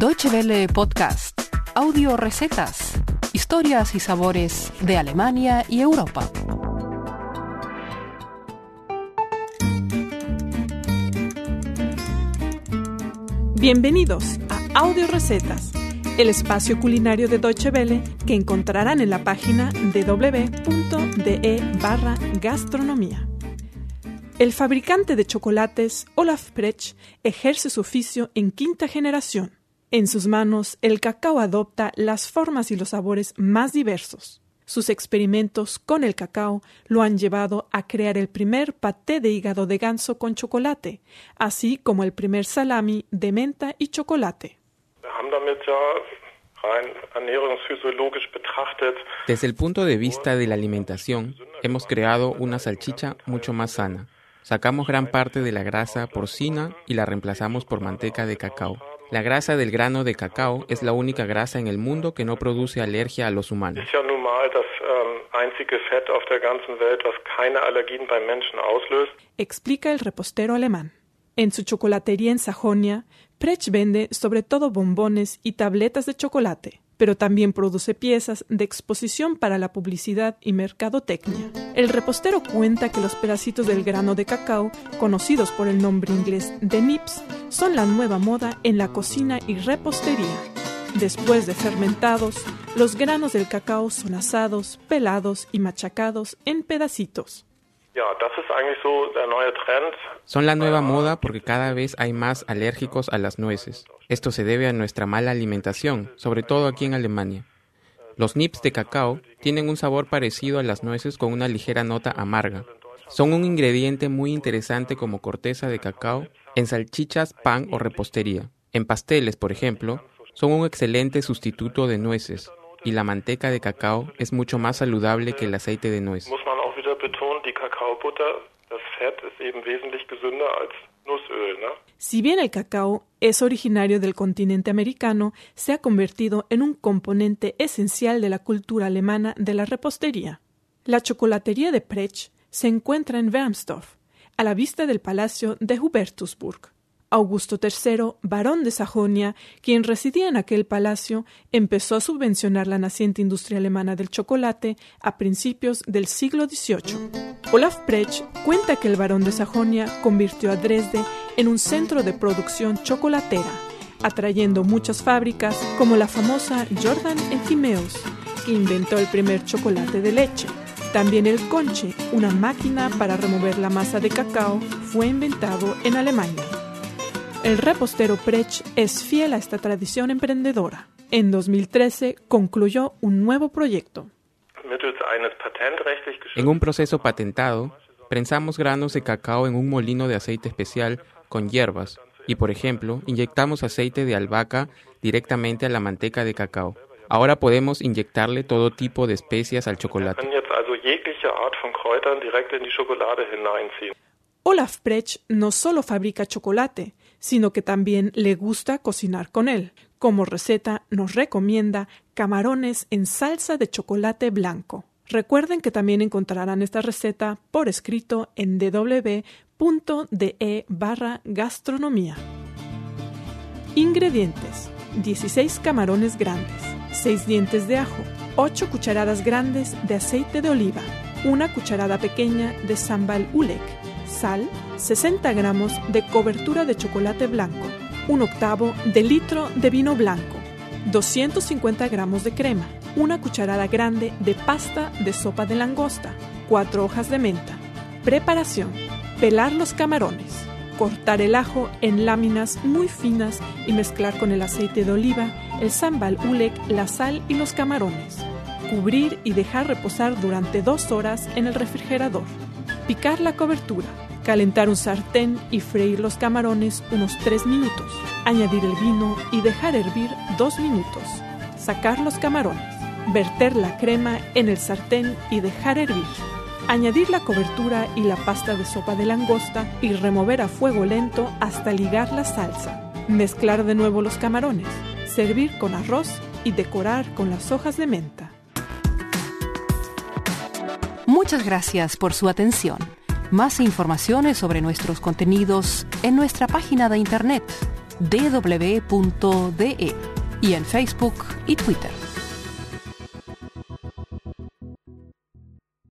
Deutsche Welle Podcast, audio recetas, historias y sabores de Alemania y Europa. Bienvenidos a Audio Recetas, el espacio culinario de Deutsche Welle que encontrarán en la página www.de barra gastronomía. El fabricante de chocolates Olaf Prech ejerce su oficio en quinta generación. En sus manos, el cacao adopta las formas y los sabores más diversos. Sus experimentos con el cacao lo han llevado a crear el primer paté de hígado de ganso con chocolate, así como el primer salami de menta y chocolate. Desde el punto de vista de la alimentación, hemos creado una salchicha mucho más sana Sacamos gran parte de la grasa porcina y la reemplazamos por manteca de cacao. La grasa del grano de cacao es la única grasa en el mundo que no produce alergia a los humanos. Explica el repostero alemán. En su chocolatería en Sajonia, Prech vende sobre todo bombones y tabletas de chocolate pero también produce piezas de exposición para la publicidad y mercadotecnia. El repostero cuenta que los pedacitos del grano de cacao, conocidos por el nombre inglés de nips, son la nueva moda en la cocina y repostería. Después de fermentados, los granos del cacao son asados, pelados y machacados en pedacitos. Son la nueva moda porque cada vez hay más alérgicos a las nueces. Esto se debe a nuestra mala alimentación, sobre todo aquí en Alemania. Los nips de cacao tienen un sabor parecido a las nueces con una ligera nota amarga. Son un ingrediente muy interesante como corteza de cacao en salchichas, pan o repostería. En pasteles, por ejemplo, son un excelente sustituto de nueces y la manteca de cacao es mucho más saludable que el aceite de nuez. Si bien el cacao es originario del continente americano, se ha convertido en un componente esencial de la cultura alemana de la repostería. La chocolatería de Prech se encuentra en Wermsdorf, a la vista del palacio de Hubertusburg. Augusto III, barón de Sajonia, quien residía en aquel palacio, empezó a subvencionar la naciente industria alemana del chocolate a principios del siglo XVIII. Olaf Prech cuenta que el barón de Sajonia convirtió a Dresde en un centro de producción chocolatera, atrayendo muchas fábricas como la famosa Jordan Enzimeus, que inventó el primer chocolate de leche. También el conche, una máquina para remover la masa de cacao, fue inventado en Alemania. El repostero Prech es fiel a esta tradición emprendedora. En 2013 concluyó un nuevo proyecto. En un proceso patentado, prensamos granos de cacao en un molino de aceite especial con hierbas y, por ejemplo, inyectamos aceite de albahaca directamente a la manteca de cacao. Ahora podemos inyectarle todo tipo de especias al chocolate. Olaf Prech no solo fabrica chocolate, sino que también le gusta cocinar con él. Como receta nos recomienda camarones en salsa de chocolate blanco. Recuerden que también encontrarán esta receta por escrito en www.de barra gastronomía. Ingredientes. 16 camarones grandes, 6 dientes de ajo, 8 cucharadas grandes de aceite de oliva, una cucharada pequeña de sambal ulek, sal, 60 gramos de cobertura de chocolate blanco, un octavo de litro de vino blanco, 250 gramos de crema, una cucharada grande de pasta de sopa de langosta, 4 hojas de menta. Preparación. Pelar los camarones. Cortar el ajo en láminas muy finas y mezclar con el aceite de oliva, el sambal ulek, la sal y los camarones. Cubrir y dejar reposar durante dos horas en el refrigerador. Picar la cobertura Calentar un sartén y freír los camarones unos 3 minutos. Añadir el vino y dejar hervir 2 minutos. Sacar los camarones. Verter la crema en el sartén y dejar hervir. Añadir la cobertura y la pasta de sopa de langosta y remover a fuego lento hasta ligar la salsa. Mezclar de nuevo los camarones. Servir con arroz y decorar con las hojas de menta. Muchas gracias por su atención. Más informaciones sobre nuestros contenidos en nuestra página de internet dw.de y en Facebook y Twitter.